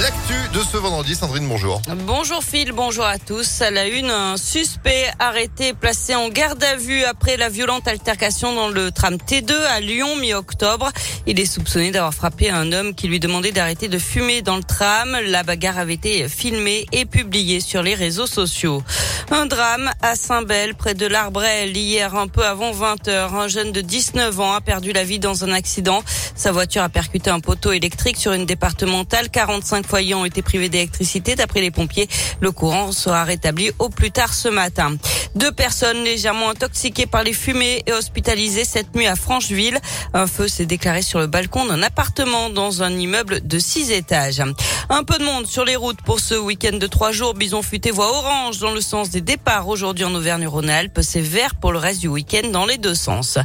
L'actu de ce vendredi, Sandrine, bonjour. Bonjour Phil, bonjour à tous. À la une, un suspect arrêté placé en garde à vue après la violente altercation dans le tram T2 à Lyon mi-octobre. Il est soupçonné d'avoir frappé un homme qui lui demandait d'arrêter de fumer dans le tram. La bagarre avait été filmée et publiée sur les réseaux sociaux. Un drame à Saint-Bel, près de l'Arbrel. Hier, un peu avant 20 heures, un jeune de 19 ans a perdu la vie dans un accident. Sa voiture a percuté un poteau électrique sur une départementale. 45 foyers ont été privés d'électricité. D'après les pompiers, le courant sera rétabli au plus tard ce matin. Deux personnes légèrement intoxiquées par les fumées et hospitalisées cette nuit à Francheville. Un feu s'est déclaré sur le balcon d'un appartement dans un immeuble de six étages. Un peu de monde sur les routes pour ce week-end de trois jours. Bison futé voie orange dans le sens des départs aujourd'hui en Auvergne-Rhône-Alpes. C'est vert pour le reste du week-end dans les deux sens.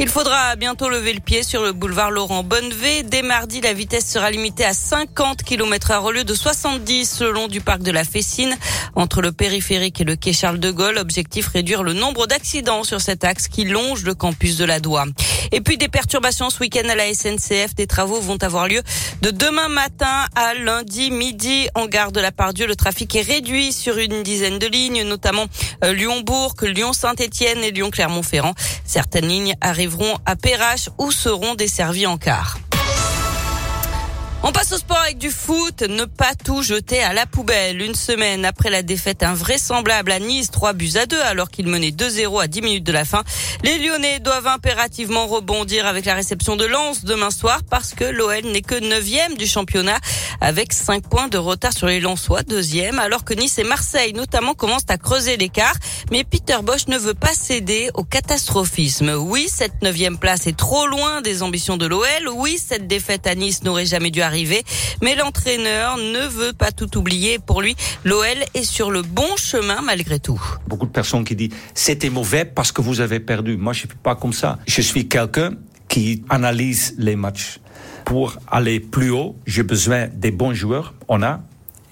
Il faudra bientôt lever le pied sur le boulevard Laurent Bonnevé. Dès mardi, la vitesse sera limitée à 50 km heure au lieu de 70 le long du parc de la Fessine. Entre le périphérique et le quai Charles de Gaulle, objectif réduire le nombre d'accidents sur cet axe qui longe le campus de la Doua. Et puis des perturbations ce week-end à la SNCF. Des travaux vont avoir lieu de demain matin à lundi midi en gare de la Pardieu. Le trafic est réduit sur une dizaine de lignes, notamment euh, Lyon-Bourg, Lyon-Saint-Etienne et Lyon-Clermont-Ferrand. Certaines lignes arriveront à Perrache ou seront desservies en car. On passe au sport avec du foot. Ne pas tout jeter à la poubelle. Une semaine après la défaite invraisemblable à Nice, 3 buts à 2 alors qu'il menait 2-0 à 10 minutes de la fin. Les Lyonnais doivent impérativement rebondir avec la réception de Lens demain soir parce que l'OL n'est que 9 du championnat avec 5 points de retard sur les Lensois, deuxième, alors que Nice et Marseille notamment commencent à creuser l'écart. Mais Peter Bosch ne veut pas céder au catastrophisme. Oui, cette neuvième place est trop loin des ambitions de l'OL. Oui, cette défaite à Nice n'aurait jamais dû Mais l'entraîneur ne veut pas tout oublier. Pour lui, l'OL est sur le bon chemin malgré tout. Beaucoup de personnes qui disent c'était mauvais parce que vous avez perdu. Moi, je suis pas comme ça. Je suis quelqu'un qui analyse les matchs. Pour aller plus haut, j'ai besoin des bons joueurs. On a.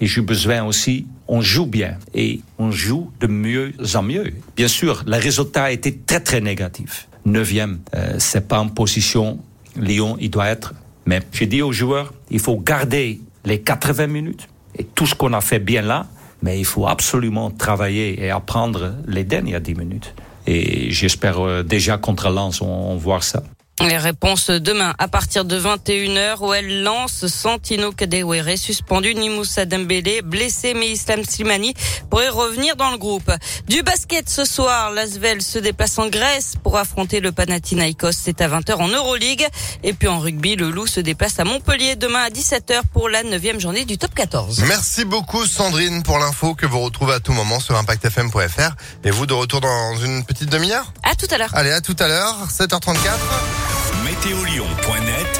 Et j'ai besoin aussi, on joue bien. Et on joue de mieux en mieux. Bien sûr, le résultat a été très, très négatif. Neuvième, euh, c'est pas en position. Lyon, il doit être mais j'ai dit aux joueurs, il faut garder les 80 minutes et tout ce qu'on a fait bien là, mais il faut absolument travailler et apprendre les dernières 10 minutes. Et j'espère euh, déjà contre Lens, on, on voit ça. Les réponses demain à partir de 21h où elle lance Santino Kadewere suspendu, Nimoussa Dembélé blessé mais Islam Slimani pourrait revenir dans le groupe. Du basket ce soir, l'Asvel se déplace en Grèce pour affronter le Panathinaikos. C'est à 20h en Euroleague. Et puis en rugby, le Loup se déplace à Montpellier demain à 17h pour la 9 journée du top 14. Merci beaucoup Sandrine pour l'info que vous retrouvez à tout moment sur impactfm.fr. Et vous de retour dans une petite demi-heure? À tout à l'heure. Allez, à tout à l'heure, 7h34. Météolion.net